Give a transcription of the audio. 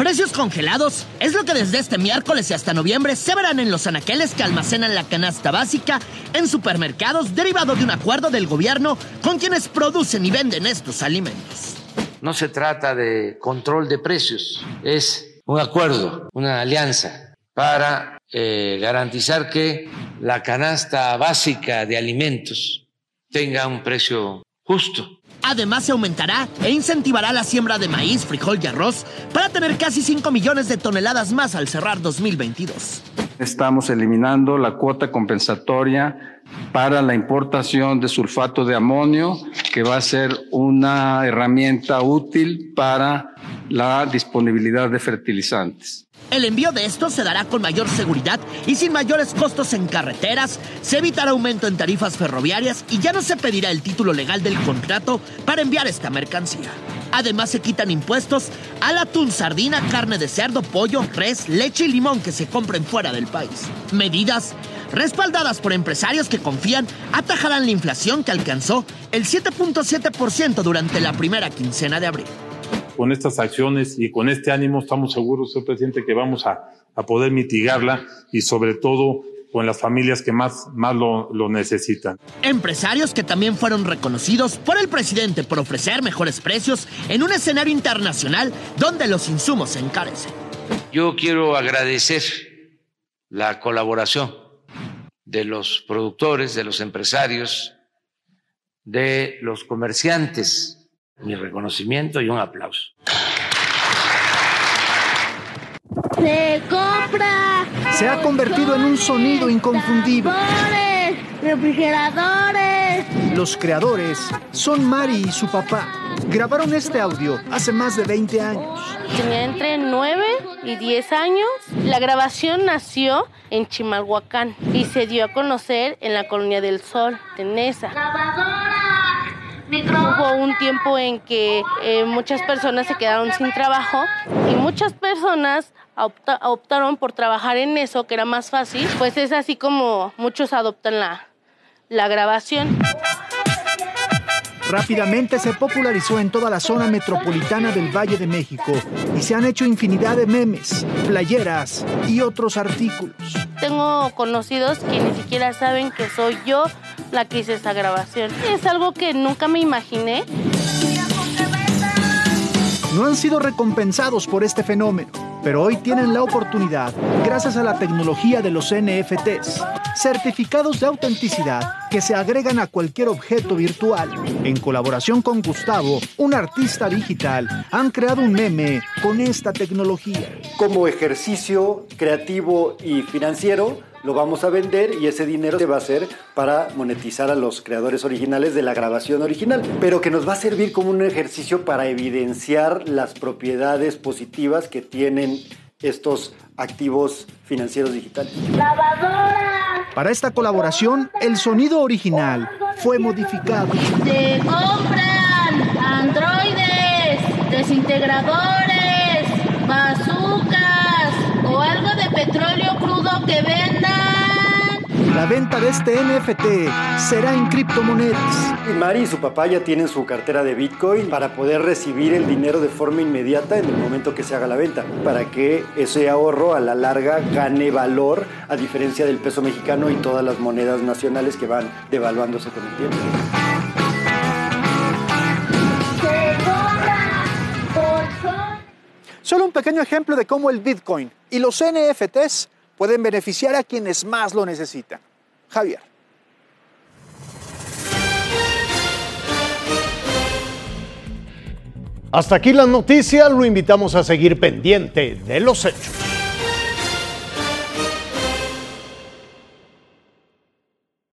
Precios congelados es lo que desde este miércoles y hasta noviembre se verán en los anaqueles que almacenan la canasta básica en supermercados derivado de un acuerdo del gobierno con quienes producen y venden estos alimentos. No se trata de control de precios, es un acuerdo, una alianza para eh, garantizar que la canasta básica de alimentos tenga un precio justo. Además, se aumentará e incentivará la siembra de maíz, frijol y arroz para tener casi 5 millones de toneladas más al cerrar 2022. Estamos eliminando la cuota compensatoria para la importación de sulfato de amonio, que va a ser una herramienta útil para la disponibilidad de fertilizantes. El envío de estos se dará con mayor seguridad y sin mayores costos en carreteras, se evitará aumento en tarifas ferroviarias y ya no se pedirá el título legal del contrato para enviar esta mercancía. Además se quitan impuestos al atún, sardina, carne de cerdo, pollo, res, leche y limón que se compren fuera del país. Medidas respaldadas por empresarios que confían atajarán la inflación que alcanzó el 7.7% durante la primera quincena de abril con estas acciones y con este ánimo estamos seguros, señor presidente, que vamos a, poder mitigarla y sobre todo con las familias que más, más lo, lo, necesitan. Empresarios que también fueron reconocidos por el presidente por ofrecer mejores precios en un escenario internacional donde los insumos se encarecen. Yo quiero agradecer la colaboración de los productores, de los empresarios, de los comerciantes mi reconocimiento y un aplauso. Se compra. Se ha convertido en un sonido inconfundible. Refrigeradores. Los creadores son Mari y su papá. Grabaron este audio hace más de 20 años. Tenía entre 9 y 10 años. La grabación nació en Chimalhuacán y se dio a conocer en la Colonia del Sol, Tenesa. Hubo un tiempo en que eh, muchas personas se quedaron sin trabajo y muchas personas optaron por trabajar en eso, que era más fácil. Pues es así como muchos adoptan la, la grabación. Rápidamente se popularizó en toda la zona metropolitana del Valle de México y se han hecho infinidad de memes, playeras y otros artículos. Tengo conocidos que ni siquiera saben que soy yo la que hice esta grabación. Es algo que nunca me imaginé. No han sido recompensados por este fenómeno, pero hoy tienen la oportunidad, gracias a la tecnología de los NFTs, certificados de autenticidad que se agregan a cualquier objeto virtual. En colaboración con Gustavo, un artista digital, han creado un meme con esta tecnología. Como ejercicio creativo y financiero, lo vamos a vender y ese dinero se va a hacer para monetizar a los creadores originales de la grabación original, pero que nos va a servir como un ejercicio para evidenciar las propiedades positivas que tienen estos activos financieros digitales. ¡Lavadora! Para esta colaboración, el sonido original fue modificado. Se compran androides, desintegradores, bazookas o algo de petróleo crudo que vendan. La venta de este NFT será en criptomonedas. Mari y su papá ya tienen su cartera de Bitcoin para poder recibir el dinero de forma inmediata en el momento que se haga la venta, para que ese ahorro a la larga gane valor a diferencia del peso mexicano y todas las monedas nacionales que van devaluándose con el tiempo. Solo un pequeño ejemplo de cómo el Bitcoin y los NFTs pueden beneficiar a quienes más lo necesitan. Javier. Hasta aquí las noticias, lo invitamos a seguir pendiente de los hechos.